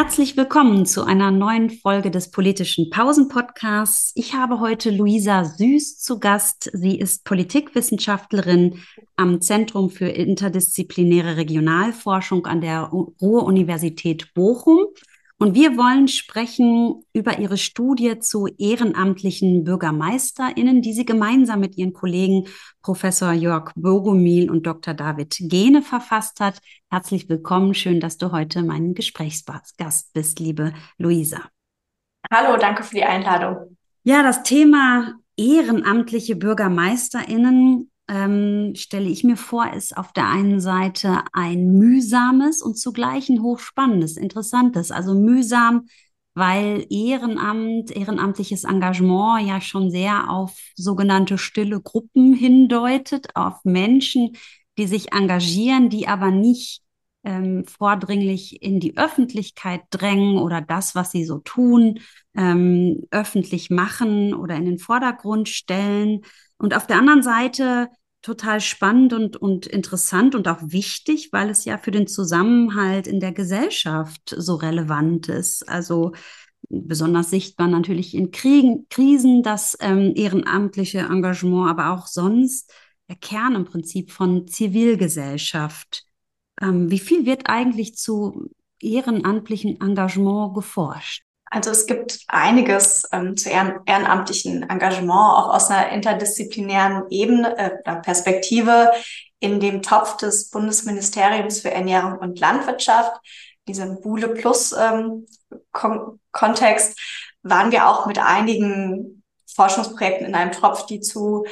Herzlich willkommen zu einer neuen Folge des politischen Pausen-Podcasts. Ich habe heute Luisa Süß zu Gast. Sie ist Politikwissenschaftlerin am Zentrum für interdisziplinäre Regionalforschung an der Ruhr-Universität Bochum und wir wollen sprechen über ihre Studie zu ehrenamtlichen BürgermeisterInnen, die sie gemeinsam mit ihren Kollegen Professor Jörg Bogomil und Dr. David Gene verfasst hat. Herzlich willkommen. Schön, dass du heute mein Gesprächsgast bist, liebe Luisa. Hallo, danke für die Einladung. Ja, das Thema ehrenamtliche BürgermeisterInnen ähm, stelle ich mir vor, ist auf der einen Seite ein mühsames und zugleich ein hochspannendes, interessantes. Also mühsam, weil Ehrenamt, ehrenamtliches Engagement ja schon sehr auf sogenannte stille Gruppen hindeutet, auf Menschen, die sich engagieren, die aber nicht ähm, vordringlich in die Öffentlichkeit drängen oder das, was sie so tun, ähm, öffentlich machen oder in den Vordergrund stellen. Und auf der anderen Seite total spannend und, und interessant und auch wichtig, weil es ja für den Zusammenhalt in der Gesellschaft so relevant ist. Also besonders sichtbar natürlich in Kriegen, Krisen, das ähm, ehrenamtliche Engagement, aber auch sonst der Kern im Prinzip von Zivilgesellschaft. Ähm, wie viel wird eigentlich zu ehrenamtlichen Engagement geforscht? Also es gibt einiges ähm, zu ehren ehrenamtlichen Engagement, auch aus einer interdisziplinären Ebene, äh, Perspektive in dem Topf des Bundesministeriums für Ernährung und Landwirtschaft, diesem Bule Plus ähm, Kon Kontext, waren wir auch mit einigen Forschungsprojekten in einem Topf, die zu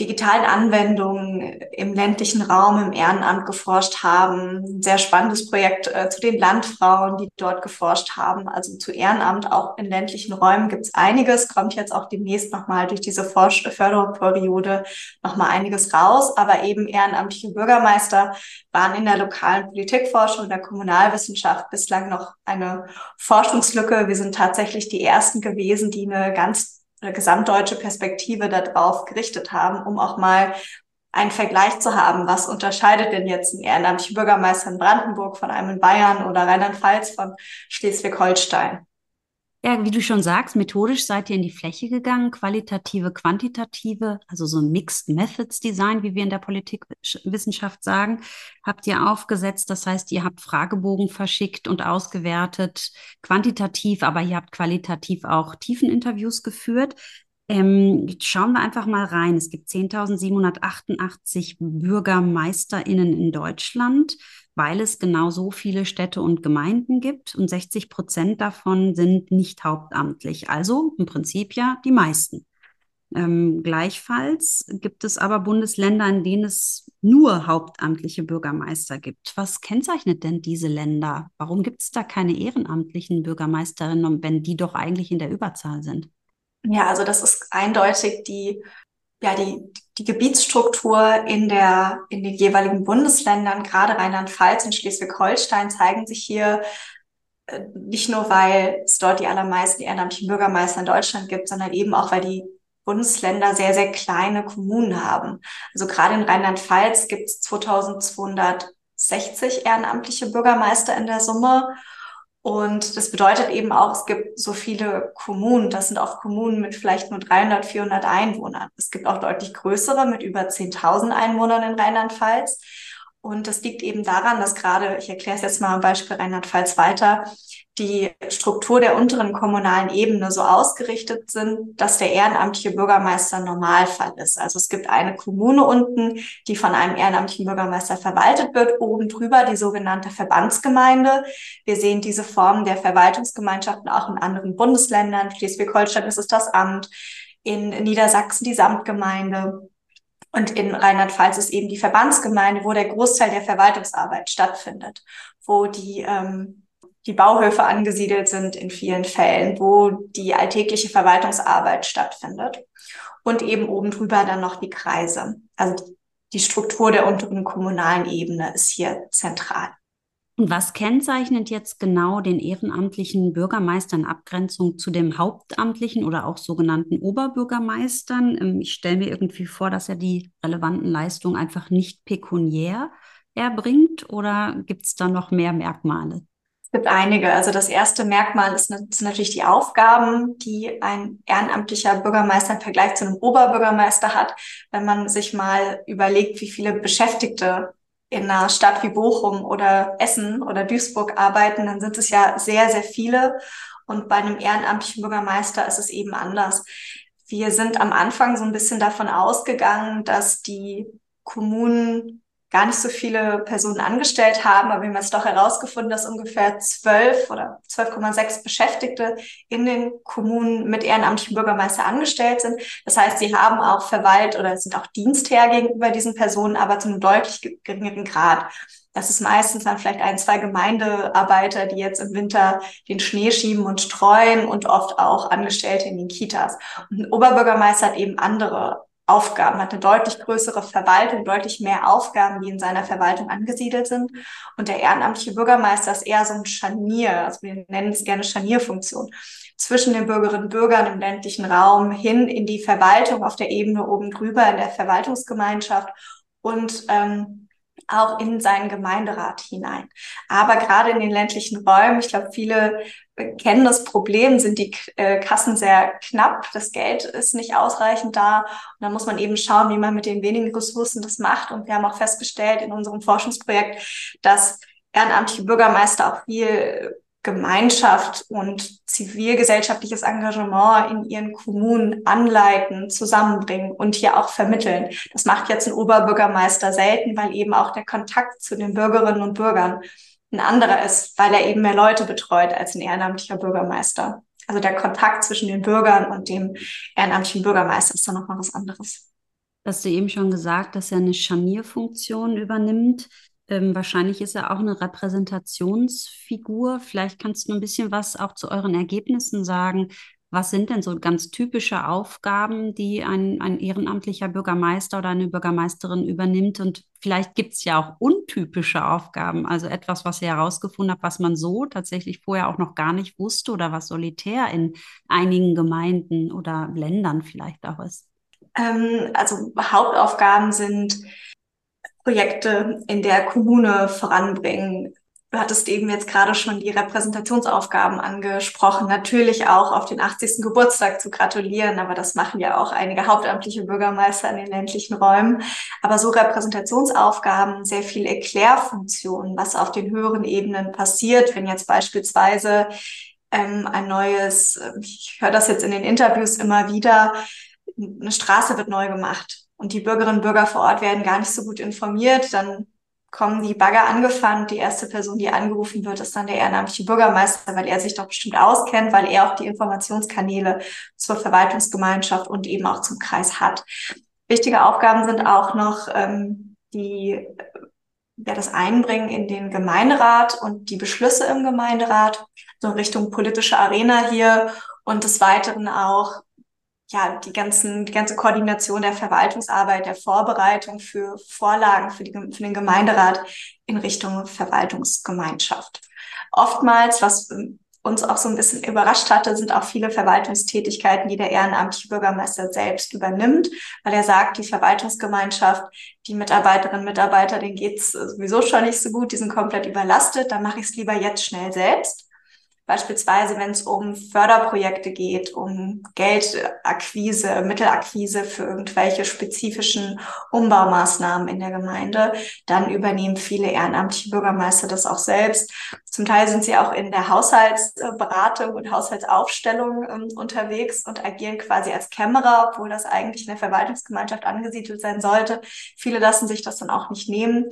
digitalen Anwendungen im ländlichen Raum im Ehrenamt geforscht haben. Ein sehr spannendes Projekt äh, zu den Landfrauen, die dort geforscht haben. Also zu Ehrenamt auch in ländlichen Räumen gibt es einiges, kommt jetzt auch demnächst nochmal durch diese Forsch Förderperiode nochmal einiges raus. Aber eben ehrenamtliche Bürgermeister waren in der lokalen Politikforschung, der Kommunalwissenschaft bislang noch eine Forschungslücke. Wir sind tatsächlich die ersten gewesen, die eine ganz gesamtdeutsche Perspektive darauf gerichtet haben, um auch mal einen Vergleich zu haben, was unterscheidet denn jetzt ein ehrenamtlicher Bürgermeister in Brandenburg von einem in Bayern oder Rheinland-Pfalz von Schleswig-Holstein. Ja, wie du schon sagst, methodisch seid ihr in die Fläche gegangen, qualitative, quantitative, also so ein Mixed Methods Design, wie wir in der Politikwissenschaft sagen, habt ihr aufgesetzt. Das heißt, ihr habt Fragebogen verschickt und ausgewertet, quantitativ, aber ihr habt qualitativ auch Tiefeninterviews geführt. Ähm, schauen wir einfach mal rein. Es gibt 10.788 BürgermeisterInnen in Deutschland weil es genau so viele Städte und Gemeinden gibt und 60 Prozent davon sind nicht hauptamtlich, also im Prinzip ja die meisten. Ähm, gleichfalls gibt es aber Bundesländer, in denen es nur hauptamtliche Bürgermeister gibt. Was kennzeichnet denn diese Länder? Warum gibt es da keine ehrenamtlichen Bürgermeisterinnen, wenn die doch eigentlich in der Überzahl sind? Ja, also das ist eindeutig die ja, die, die Gebietsstruktur in der, in den jeweiligen Bundesländern, gerade Rheinland-Pfalz und Schleswig-Holstein zeigen sich hier äh, nicht nur, weil es dort die allermeisten ehrenamtlichen Bürgermeister in Deutschland gibt, sondern eben auch, weil die Bundesländer sehr, sehr kleine Kommunen haben. Also gerade in Rheinland-Pfalz gibt es 2260 ehrenamtliche Bürgermeister in der Summe und das bedeutet eben auch, es gibt so viele Kommunen. Das sind oft Kommunen mit vielleicht nur 300, 400 Einwohnern. Es gibt auch deutlich größere mit über 10.000 Einwohnern in Rheinland-Pfalz. Und das liegt eben daran, dass gerade, ich erkläre es jetzt mal am Beispiel Rheinland-Pfalz weiter, die Struktur der unteren kommunalen Ebene so ausgerichtet sind, dass der ehrenamtliche Bürgermeister Normalfall ist. Also es gibt eine Kommune unten, die von einem ehrenamtlichen Bürgermeister verwaltet wird, oben drüber die sogenannte Verbandsgemeinde. Wir sehen diese Form der Verwaltungsgemeinschaften auch in anderen Bundesländern. Schleswig-Holstein ist es das Amt, in Niedersachsen die Samtgemeinde. Und in Rheinland-Pfalz ist eben die Verbandsgemeinde, wo der Großteil der Verwaltungsarbeit stattfindet, wo die ähm, die Bauhöfe angesiedelt sind in vielen Fällen, wo die alltägliche Verwaltungsarbeit stattfindet. Und eben oben drüber dann noch die Kreise. Also die Struktur der unteren kommunalen Ebene ist hier zentral. Und was kennzeichnet jetzt genau den ehrenamtlichen Bürgermeister in Abgrenzung zu dem hauptamtlichen oder auch sogenannten Oberbürgermeistern? Ähm, ich stelle mir irgendwie vor, dass er die relevanten Leistungen einfach nicht pekuniär erbringt oder gibt es da noch mehr Merkmale? Gibt einige. Also das erste Merkmal ist, sind natürlich die Aufgaben, die ein ehrenamtlicher Bürgermeister im Vergleich zu einem Oberbürgermeister hat. Wenn man sich mal überlegt, wie viele Beschäftigte in einer Stadt wie Bochum oder Essen oder Duisburg arbeiten, dann sind es ja sehr, sehr viele. Und bei einem ehrenamtlichen Bürgermeister ist es eben anders. Wir sind am Anfang so ein bisschen davon ausgegangen, dass die Kommunen gar nicht so viele Personen angestellt haben, aber wir haben jetzt doch herausgefunden, dass ungefähr zwölf oder 12,6 Beschäftigte in den Kommunen mit ehrenamtlichen Bürgermeister angestellt sind. Das heißt, sie haben auch Verwalt oder sind auch Dienstherr gegenüber diesen Personen, aber zu einem deutlich geringeren Grad. Das ist meistens dann vielleicht ein, zwei Gemeindearbeiter, die jetzt im Winter den Schnee schieben und streuen und oft auch Angestellte in den Kitas. Und ein Oberbürgermeister hat eben andere Aufgaben, hat eine deutlich größere Verwaltung, deutlich mehr Aufgaben, die in seiner Verwaltung angesiedelt sind. Und der ehrenamtliche Bürgermeister ist eher so ein Scharnier, also wir nennen es gerne Scharnierfunktion, zwischen den Bürgerinnen und Bürgern im ländlichen Raum hin in die Verwaltung auf der Ebene oben drüber in der Verwaltungsgemeinschaft und ähm, auch in seinen Gemeinderat hinein. Aber gerade in den ländlichen Räumen, ich glaube, viele kennen das Problem, sind die äh, Kassen sehr knapp, das Geld ist nicht ausreichend da und dann muss man eben schauen, wie man mit den wenigen Ressourcen das macht. Und wir haben auch festgestellt in unserem Forschungsprojekt, dass ehrenamtliche Bürgermeister auch viel Gemeinschaft und zivilgesellschaftliches Engagement in ihren Kommunen anleiten, zusammenbringen und hier auch vermitteln. Das macht jetzt ein Oberbürgermeister selten, weil eben auch der Kontakt zu den Bürgerinnen und Bürgern ein anderer ist, weil er eben mehr Leute betreut als ein ehrenamtlicher Bürgermeister. Also der Kontakt zwischen den Bürgern und dem ehrenamtlichen Bürgermeister ist dann nochmal was anderes. Hast du eben schon gesagt, dass er eine Scharnierfunktion übernimmt. Ähm, wahrscheinlich ist er auch eine Repräsentationsfigur. Vielleicht kannst du ein bisschen was auch zu euren Ergebnissen sagen. Was sind denn so ganz typische Aufgaben, die ein, ein ehrenamtlicher Bürgermeister oder eine Bürgermeisterin übernimmt? Und vielleicht gibt es ja auch untypische Aufgaben, also etwas, was ihr herausgefunden habt, was man so tatsächlich vorher auch noch gar nicht wusste oder was solitär in einigen Gemeinden oder Ländern vielleicht auch ist. Ähm, also Hauptaufgaben sind Projekte in der Kommune voranbringen. Du hattest eben jetzt gerade schon die Repräsentationsaufgaben angesprochen. Natürlich auch auf den 80. Geburtstag zu gratulieren, aber das machen ja auch einige hauptamtliche Bürgermeister in den ländlichen Räumen. Aber so Repräsentationsaufgaben, sehr viel Erklärfunktionen, was auf den höheren Ebenen passiert, wenn jetzt beispielsweise ähm, ein neues, ich höre das jetzt in den Interviews immer wieder, eine Straße wird neu gemacht und die Bürgerinnen und Bürger vor Ort werden gar nicht so gut informiert, dann kommen die Bagger angefahren. Die erste Person, die angerufen wird, ist dann der ehrenamtliche Bürgermeister, weil er sich doch bestimmt auskennt, weil er auch die Informationskanäle zur Verwaltungsgemeinschaft und eben auch zum Kreis hat. Wichtige Aufgaben sind auch noch ähm, die ja, das Einbringen in den Gemeinderat und die Beschlüsse im Gemeinderat, so Richtung politische Arena hier und des Weiteren auch ja, die ganzen, die ganze Koordination der Verwaltungsarbeit, der Vorbereitung für Vorlagen für, die, für den Gemeinderat in Richtung Verwaltungsgemeinschaft. Oftmals, was uns auch so ein bisschen überrascht hatte, sind auch viele Verwaltungstätigkeiten, die der ehrenamtliche Bürgermeister selbst übernimmt, weil er sagt, die Verwaltungsgemeinschaft, die Mitarbeiterinnen und Mitarbeiter, denen geht's sowieso schon nicht so gut, die sind komplett überlastet, dann mache ich es lieber jetzt schnell selbst. Beispielsweise, wenn es um Förderprojekte geht, um Geldakquise, Mittelakquise für irgendwelche spezifischen Umbaumaßnahmen in der Gemeinde, dann übernehmen viele ehrenamtliche Bürgermeister das auch selbst. Zum Teil sind sie auch in der Haushaltsberatung und Haushaltsaufstellung ähm, unterwegs und agieren quasi als Kämmerer, obwohl das eigentlich in der Verwaltungsgemeinschaft angesiedelt sein sollte. Viele lassen sich das dann auch nicht nehmen.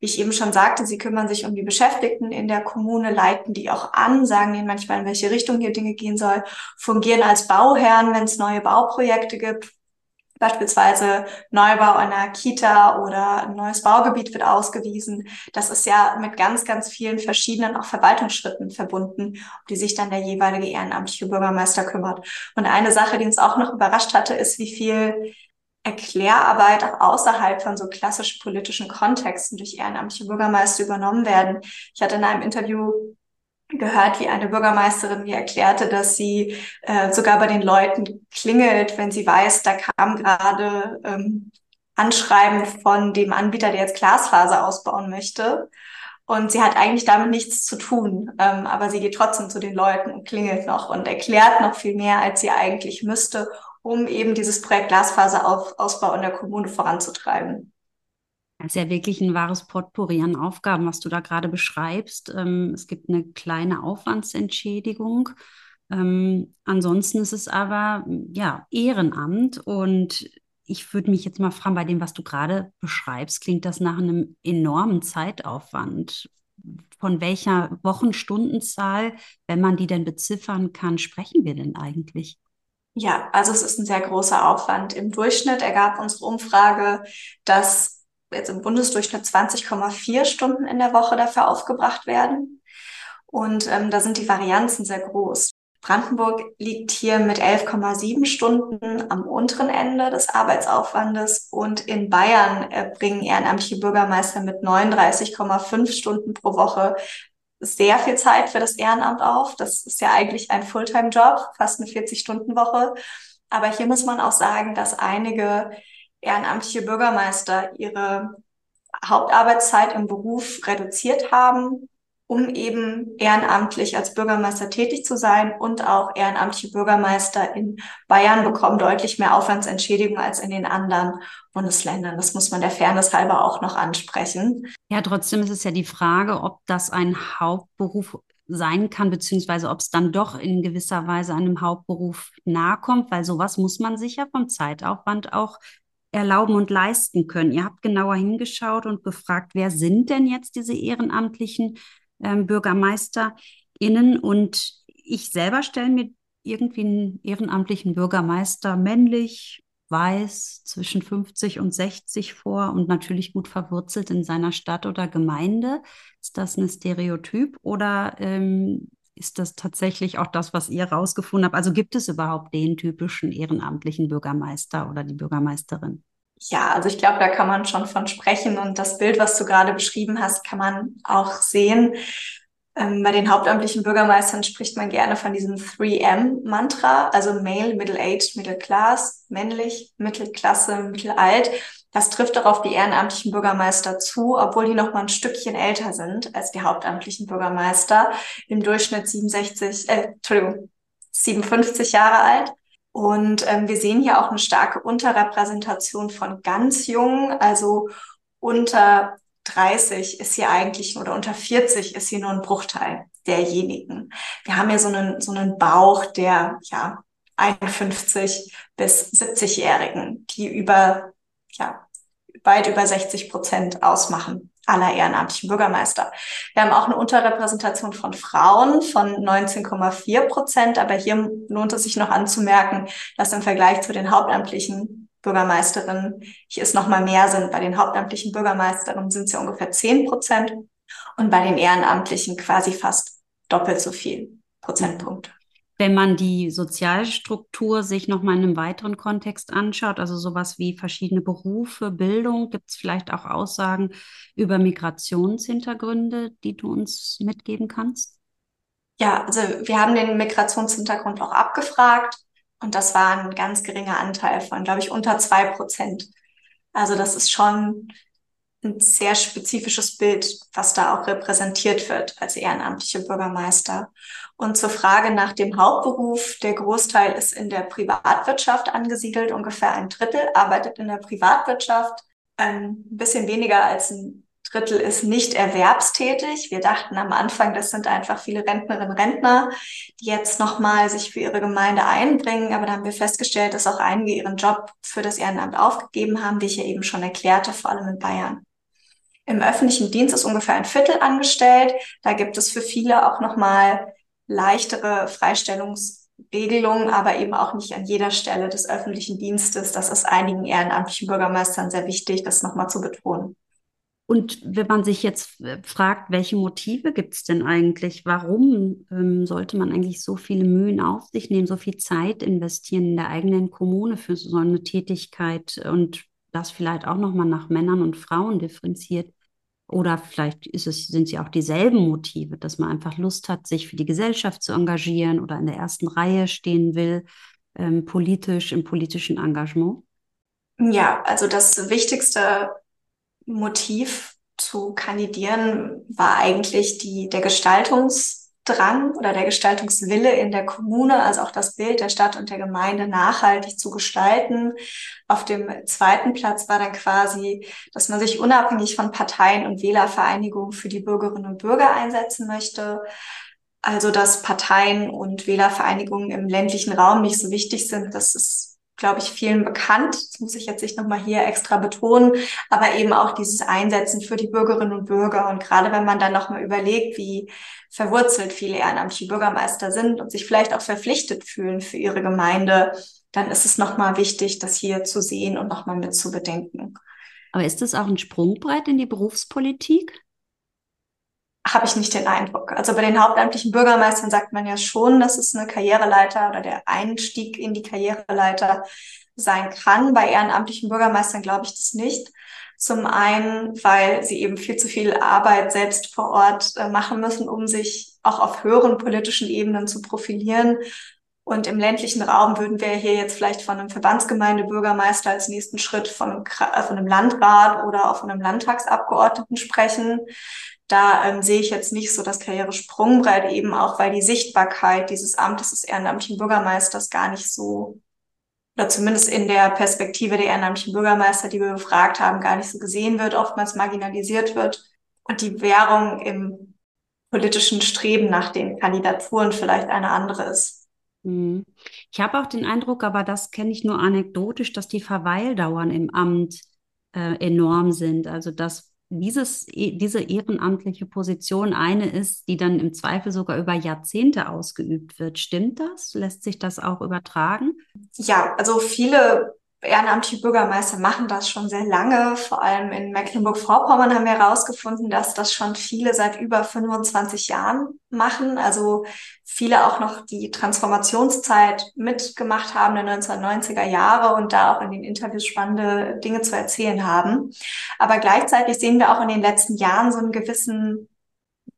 Wie ich eben schon sagte, sie kümmern sich um die Beschäftigten in der Kommune, leiten die auch an, sagen ihnen manchmal, in welche Richtung hier Dinge gehen soll, fungieren als Bauherren, wenn es neue Bauprojekte gibt. Beispielsweise Neubau einer Kita oder ein neues Baugebiet wird ausgewiesen. Das ist ja mit ganz, ganz vielen verschiedenen auch Verwaltungsschritten verbunden, um die sich dann der jeweilige ehrenamtliche Bürgermeister kümmert. Und eine Sache, die uns auch noch überrascht hatte, ist, wie viel Erklärarbeit auch außerhalb von so klassisch politischen Kontexten durch ehrenamtliche Bürgermeister übernommen werden. Ich hatte in einem Interview gehört, wie eine Bürgermeisterin mir erklärte, dass sie äh, sogar bei den Leuten klingelt, wenn sie weiß, da kam gerade ähm, Anschreiben von dem Anbieter, der jetzt Glasfaser ausbauen möchte Und sie hat eigentlich damit nichts zu tun, ähm, aber sie geht trotzdem zu den Leuten und klingelt noch und erklärt noch viel mehr, als sie eigentlich müsste, um eben dieses Projekt Glasfaserausbau in der Kommune voranzutreiben. Das ist ja wirklich ein wahres Potpourri an Aufgaben, was du da gerade beschreibst. Ähm, es gibt eine kleine Aufwandsentschädigung. Ähm, ansonsten ist es aber ja Ehrenamt und ich würde mich jetzt mal fragen, bei dem, was du gerade beschreibst, klingt das nach einem enormen Zeitaufwand. Von welcher Wochenstundenzahl, wenn man die denn beziffern kann, sprechen wir denn eigentlich? Ja, also es ist ein sehr großer Aufwand. Im Durchschnitt ergab unsere Umfrage, dass jetzt im Bundesdurchschnitt 20,4 Stunden in der Woche dafür aufgebracht werden. Und ähm, da sind die Varianzen sehr groß. Brandenburg liegt hier mit 11,7 Stunden am unteren Ende des Arbeitsaufwandes und in Bayern bringen ehrenamtliche Bürgermeister mit 39,5 Stunden pro Woche sehr viel Zeit für das Ehrenamt auf. Das ist ja eigentlich ein Fulltime-Job, fast eine 40-Stunden-Woche. Aber hier muss man auch sagen, dass einige ehrenamtliche Bürgermeister ihre Hauptarbeitszeit im Beruf reduziert haben um eben ehrenamtlich als Bürgermeister tätig zu sein und auch ehrenamtliche Bürgermeister in Bayern bekommen deutlich mehr Aufwandsentschädigung als in den anderen Bundesländern. Das muss man der Fairness halber auch noch ansprechen. Ja, trotzdem ist es ja die Frage, ob das ein Hauptberuf sein kann, beziehungsweise ob es dann doch in gewisser Weise einem Hauptberuf nahe kommt, weil sowas muss man sich ja vom Zeitaufwand auch erlauben und leisten können. Ihr habt genauer hingeschaut und befragt, wer sind denn jetzt diese ehrenamtlichen ähm, BürgermeisterInnen. Und ich selber stelle mir irgendwie einen ehrenamtlichen Bürgermeister männlich, weiß, zwischen 50 und 60 vor und natürlich gut verwurzelt in seiner Stadt oder Gemeinde. Ist das ein Stereotyp oder ähm, ist das tatsächlich auch das, was ihr rausgefunden habt? Also gibt es überhaupt den typischen ehrenamtlichen Bürgermeister oder die Bürgermeisterin? Ja, also ich glaube, da kann man schon von sprechen. Und das Bild, was du gerade beschrieben hast, kann man auch sehen. Ähm, bei den hauptamtlichen Bürgermeistern spricht man gerne von diesem 3M-Mantra, also Male, Middle-Aged, Middle Class, männlich, Mittelklasse, mittelalt. Das trifft auch auf die ehrenamtlichen Bürgermeister zu, obwohl die noch mal ein Stückchen älter sind als die hauptamtlichen Bürgermeister. Im Durchschnitt 67, äh, Entschuldigung, 57 Jahre alt. Und ähm, wir sehen hier auch eine starke Unterrepräsentation von ganz jungen, also unter 30 ist hier eigentlich oder unter 40 ist hier nur ein Bruchteil derjenigen. Wir haben hier so einen, so einen Bauch der ja 51 bis 70-Jährigen, die über ja weit über 60 Prozent ausmachen aller ehrenamtlichen Bürgermeister. Wir haben auch eine Unterrepräsentation von Frauen von 19,4 Prozent, aber hier lohnt es sich noch anzumerken, dass im Vergleich zu den hauptamtlichen Bürgermeisterinnen hier es noch mal mehr sind. Bei den hauptamtlichen Bürgermeisterinnen sind es ja ungefähr 10 Prozent und bei den Ehrenamtlichen quasi fast doppelt so viel Prozentpunkte. Wenn man die Sozialstruktur sich nochmal in einem weiteren Kontext anschaut, also sowas wie verschiedene Berufe, Bildung, gibt es vielleicht auch Aussagen über Migrationshintergründe, die du uns mitgeben kannst? Ja, also wir haben den Migrationshintergrund auch abgefragt und das war ein ganz geringer Anteil von, glaube ich, unter zwei Prozent. Also das ist schon ein sehr spezifisches Bild, was da auch repräsentiert wird als ehrenamtliche Bürgermeister. Und zur Frage nach dem Hauptberuf, der Großteil ist in der Privatwirtschaft angesiedelt, ungefähr ein Drittel arbeitet in der Privatwirtschaft, ein bisschen weniger als ein Drittel ist nicht erwerbstätig. Wir dachten am Anfang, das sind einfach viele Rentnerinnen und Rentner, die jetzt nochmal sich für ihre Gemeinde einbringen. Aber da haben wir festgestellt, dass auch einige ihren Job für das Ehrenamt aufgegeben haben, wie ich ja eben schon erklärte, vor allem in Bayern. Im öffentlichen Dienst ist ungefähr ein Viertel angestellt. Da gibt es für viele auch nochmal leichtere Freistellungsregelungen, aber eben auch nicht an jeder Stelle des öffentlichen Dienstes. Das ist einigen ehrenamtlichen Bürgermeistern sehr wichtig, das nochmal zu betonen. Und wenn man sich jetzt äh, fragt, welche Motive gibt es denn eigentlich? Warum ähm, sollte man eigentlich so viele Mühen auf sich nehmen, so viel Zeit investieren in der eigenen Kommune für so eine Tätigkeit und das vielleicht auch nochmal nach Männern und Frauen differenziert? Oder vielleicht es, sind sie auch dieselben Motive, dass man einfach Lust hat, sich für die Gesellschaft zu engagieren oder in der ersten Reihe stehen will, ähm, politisch, im politischen Engagement? Ja, also das wichtigste Motiv zu kandidieren, war eigentlich die, der Gestaltungsdrang oder der Gestaltungswille in der Kommune, also auch das Bild der Stadt und der Gemeinde nachhaltig zu gestalten. Auf dem zweiten Platz war dann quasi, dass man sich unabhängig von Parteien und Wählervereinigungen für die Bürgerinnen und Bürger einsetzen möchte. Also, dass Parteien und Wählervereinigungen im ländlichen Raum nicht so wichtig sind, das ist glaube ich, vielen bekannt. Das muss ich jetzt nicht nochmal hier extra betonen, aber eben auch dieses Einsetzen für die Bürgerinnen und Bürger. Und gerade wenn man dann nochmal überlegt, wie verwurzelt viele ehrenamtliche Bürgermeister sind und sich vielleicht auch verpflichtet fühlen für ihre Gemeinde, dann ist es nochmal wichtig, das hier zu sehen und nochmal mit zu bedenken. Aber ist das auch ein Sprungbrett in die Berufspolitik? Habe ich nicht den Eindruck. Also bei den hauptamtlichen Bürgermeistern sagt man ja schon, dass es eine Karriereleiter oder der Einstieg in die Karriereleiter sein kann. Bei ehrenamtlichen Bürgermeistern glaube ich das nicht. Zum einen, weil sie eben viel zu viel Arbeit selbst vor Ort äh, machen müssen, um sich auch auf höheren politischen Ebenen zu profilieren. Und im ländlichen Raum würden wir hier jetzt vielleicht von einem Verbandsgemeindebürgermeister als nächsten Schritt von äh, von einem Landrat oder auch von einem Landtagsabgeordneten sprechen da ähm, sehe ich jetzt nicht so das Karrieresprungbrett, eben auch weil die Sichtbarkeit dieses Amtes des ehrenamtlichen Bürgermeisters gar nicht so, oder zumindest in der Perspektive der ehrenamtlichen Bürgermeister, die wir befragt haben, gar nicht so gesehen wird, oftmals marginalisiert wird und die Währung im politischen Streben nach den Kandidaturen vielleicht eine andere ist. Mhm. Ich habe auch den Eindruck, aber das kenne ich nur anekdotisch, dass die Verweildauern im Amt äh, enorm sind. Also dass dieses, e, diese ehrenamtliche Position eine ist, die dann im Zweifel sogar über Jahrzehnte ausgeübt wird. Stimmt das? Lässt sich das auch übertragen? Ja, also viele ehrenamtliche Bürgermeister machen das schon sehr lange. Vor allem in Mecklenburg-Vorpommern haben wir herausgefunden, dass das schon viele seit über 25 Jahren machen. Also viele auch noch die Transformationszeit mitgemacht haben der 1990er Jahre und da auch in den Interviews spannende Dinge zu erzählen haben. Aber gleichzeitig sehen wir auch in den letzten Jahren so einen gewissen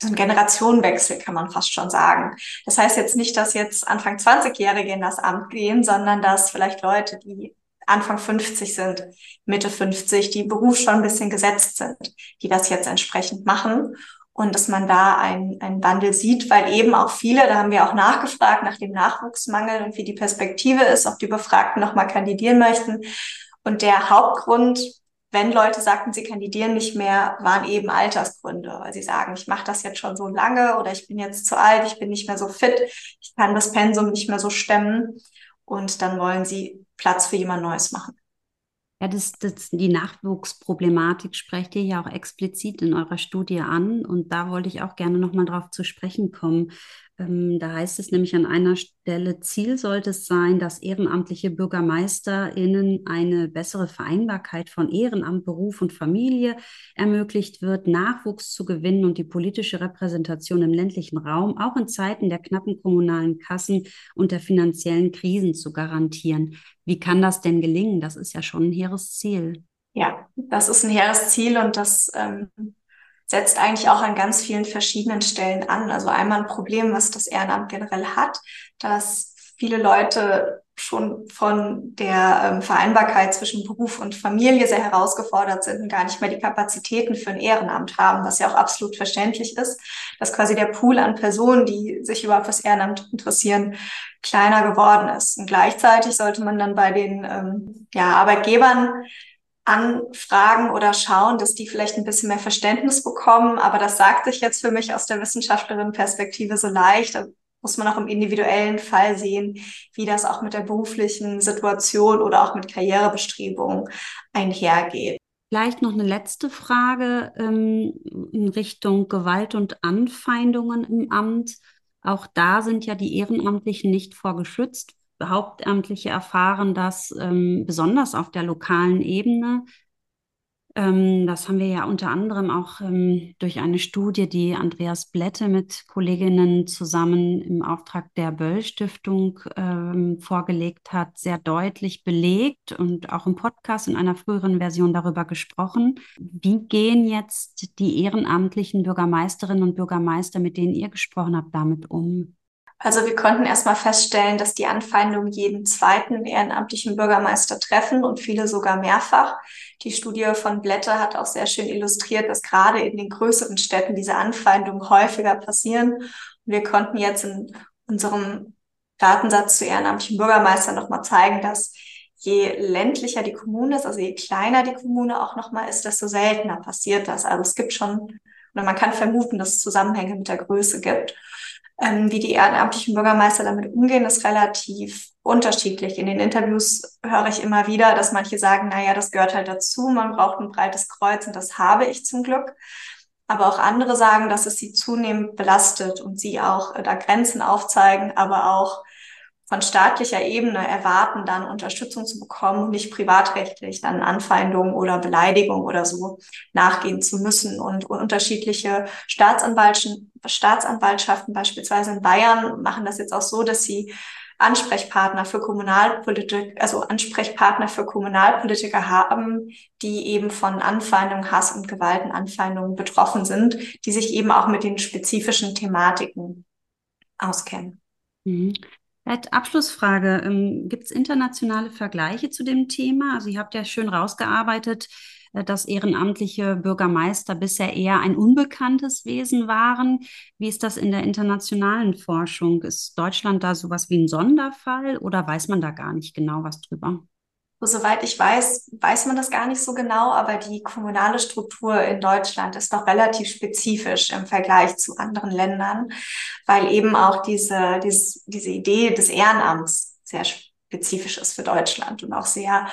so ein Generationenwechsel, kann man fast schon sagen. Das heißt jetzt nicht, dass jetzt Anfang 20-Jährige in das Amt gehen, sondern dass vielleicht Leute, die Anfang 50 sind, Mitte 50, die Beruf schon ein bisschen gesetzt sind, die das jetzt entsprechend machen. Und dass man da einen, einen Wandel sieht, weil eben auch viele, da haben wir auch nachgefragt nach dem Nachwuchsmangel und wie die Perspektive ist, ob die Befragten nochmal kandidieren möchten. Und der Hauptgrund, wenn Leute sagten, sie kandidieren nicht mehr, waren eben Altersgründe, weil sie sagen, ich mache das jetzt schon so lange oder ich bin jetzt zu alt, ich bin nicht mehr so fit, ich kann das Pensum nicht mehr so stemmen. Und dann wollen sie Platz für jemand Neues machen. Ja, das, das, die Nachwuchsproblematik sprecht ihr ja auch explizit in eurer Studie an und da wollte ich auch gerne nochmal drauf zu sprechen kommen. Ähm, da heißt es nämlich an einer Stelle, Ziel sollte es sein, dass ehrenamtliche BürgermeisterInnen eine bessere Vereinbarkeit von Ehrenamt, Beruf und Familie ermöglicht wird, Nachwuchs zu gewinnen und die politische Repräsentation im ländlichen Raum auch in Zeiten der knappen kommunalen Kassen und der finanziellen Krisen zu garantieren. Wie kann das denn gelingen? Das ist ja schon ein hehres Ziel. Ja, das ist ein hehres Ziel und das ähm, setzt eigentlich auch an ganz vielen verschiedenen Stellen an. Also einmal ein Problem, was das Ehrenamt generell hat, dass viele Leute schon von der ähm, Vereinbarkeit zwischen Beruf und Familie sehr herausgefordert sind und gar nicht mehr die Kapazitäten für ein Ehrenamt haben, was ja auch absolut verständlich ist, dass quasi der Pool an Personen, die sich überhaupt fürs Ehrenamt interessieren, kleiner geworden ist. Und gleichzeitig sollte man dann bei den ähm, ja, Arbeitgebern anfragen oder schauen, dass die vielleicht ein bisschen mehr Verständnis bekommen. Aber das sagt sich jetzt für mich aus der Wissenschaftlerin-Perspektive so leicht. Muss man auch im individuellen Fall sehen, wie das auch mit der beruflichen Situation oder auch mit Karrierebestrebungen einhergeht. Vielleicht noch eine letzte Frage ähm, in Richtung Gewalt und Anfeindungen im Amt. Auch da sind ja die Ehrenamtlichen nicht vorgeschützt. Hauptamtliche erfahren das ähm, besonders auf der lokalen Ebene. Ähm, das haben wir ja unter anderem auch ähm, durch eine Studie, die Andreas Blätte mit Kolleginnen zusammen im Auftrag der Böll Stiftung ähm, vorgelegt hat, sehr deutlich belegt und auch im Podcast in einer früheren Version darüber gesprochen. Wie gehen jetzt die ehrenamtlichen Bürgermeisterinnen und Bürgermeister, mit denen ihr gesprochen habt, damit um? Also wir konnten erstmal feststellen, dass die Anfeindungen jeden zweiten ehrenamtlichen Bürgermeister treffen und viele sogar mehrfach. Die Studie von Blätter hat auch sehr schön illustriert, dass gerade in den größeren Städten diese Anfeindungen häufiger passieren. Und wir konnten jetzt in unserem Datensatz zu ehrenamtlichen Bürgermeistern nochmal zeigen, dass je ländlicher die Kommune ist, also je kleiner die Kommune auch nochmal ist, desto seltener passiert das. Also es gibt schon, oder man kann vermuten, dass es Zusammenhänge mit der Größe gibt. Ähm, wie die ehrenamtlichen Bürgermeister damit umgehen, ist relativ unterschiedlich. In den Interviews höre ich immer wieder, dass manche sagen, naja, das gehört halt dazu, man braucht ein breites Kreuz und das habe ich zum Glück. Aber auch andere sagen, dass es sie zunehmend belastet und sie auch äh, da Grenzen aufzeigen, aber auch von staatlicher Ebene erwarten, dann Unterstützung zu bekommen und nicht privatrechtlich dann Anfeindungen oder Beleidigung oder so nachgehen zu müssen. Und unterschiedliche Staatsanwaltschaften, Staatsanwaltschaften beispielsweise in Bayern machen das jetzt auch so, dass sie Ansprechpartner für Kommunalpolitik, also Ansprechpartner für Kommunalpolitiker haben, die eben von Anfeindungen, Hass und Gewaltenanfeindungen betroffen sind, die sich eben auch mit den spezifischen Thematiken auskennen. Mhm. Abschlussfrage. Ähm, Gibt es internationale Vergleiche zu dem Thema? Also ihr habt ja schön rausgearbeitet, äh, dass ehrenamtliche Bürgermeister bisher eher ein unbekanntes Wesen waren. Wie ist das in der internationalen Forschung? Ist Deutschland da sowas wie ein Sonderfall oder weiß man da gar nicht genau was drüber? Soweit ich weiß, weiß man das gar nicht so genau, aber die kommunale Struktur in Deutschland ist noch relativ spezifisch im Vergleich zu anderen Ländern, weil eben auch diese, diese, diese Idee des Ehrenamts sehr spezifisch ist für Deutschland und auch sehr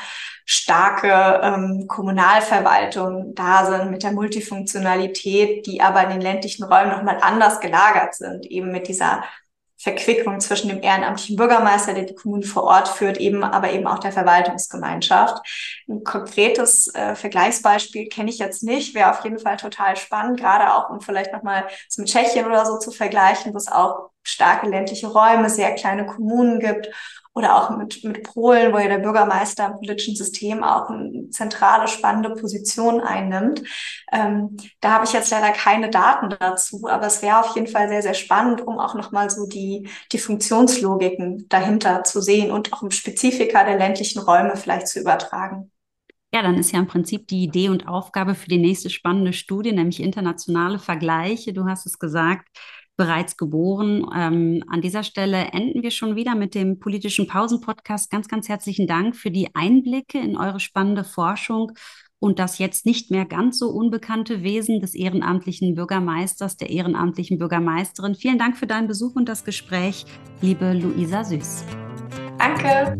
starke ähm, Kommunalverwaltungen da sind mit der Multifunktionalität, die aber in den ländlichen Räumen nochmal anders gelagert sind, eben mit dieser Verquickung zwischen dem ehrenamtlichen Bürgermeister, der die Kommune vor Ort führt, eben aber eben auch der Verwaltungsgemeinschaft. Ein konkretes äh, Vergleichsbeispiel kenne ich jetzt nicht, wäre auf jeden Fall total spannend, gerade auch um vielleicht nochmal mit Tschechien oder so zu vergleichen, wo es auch starke ländliche Räume, sehr kleine Kommunen gibt oder auch mit, mit Polen, wo ja der Bürgermeister im politischen System auch eine zentrale, spannende Position einnimmt. Ähm, da habe ich jetzt leider keine Daten dazu, aber es wäre auf jeden Fall sehr, sehr spannend, um auch nochmal so die, die Funktionslogiken dahinter zu sehen und auch im Spezifika der ländlichen Räume vielleicht zu übertragen. Ja, dann ist ja im Prinzip die Idee und Aufgabe für die nächste spannende Studie, nämlich internationale Vergleiche. Du hast es gesagt, bereits geboren. Ähm, an dieser Stelle enden wir schon wieder mit dem politischen Pausen-Podcast. Ganz, ganz herzlichen Dank für die Einblicke in eure spannende Forschung und das jetzt nicht mehr ganz so unbekannte Wesen des ehrenamtlichen Bürgermeisters, der ehrenamtlichen Bürgermeisterin. Vielen Dank für deinen Besuch und das Gespräch, liebe Luisa Süß. Danke.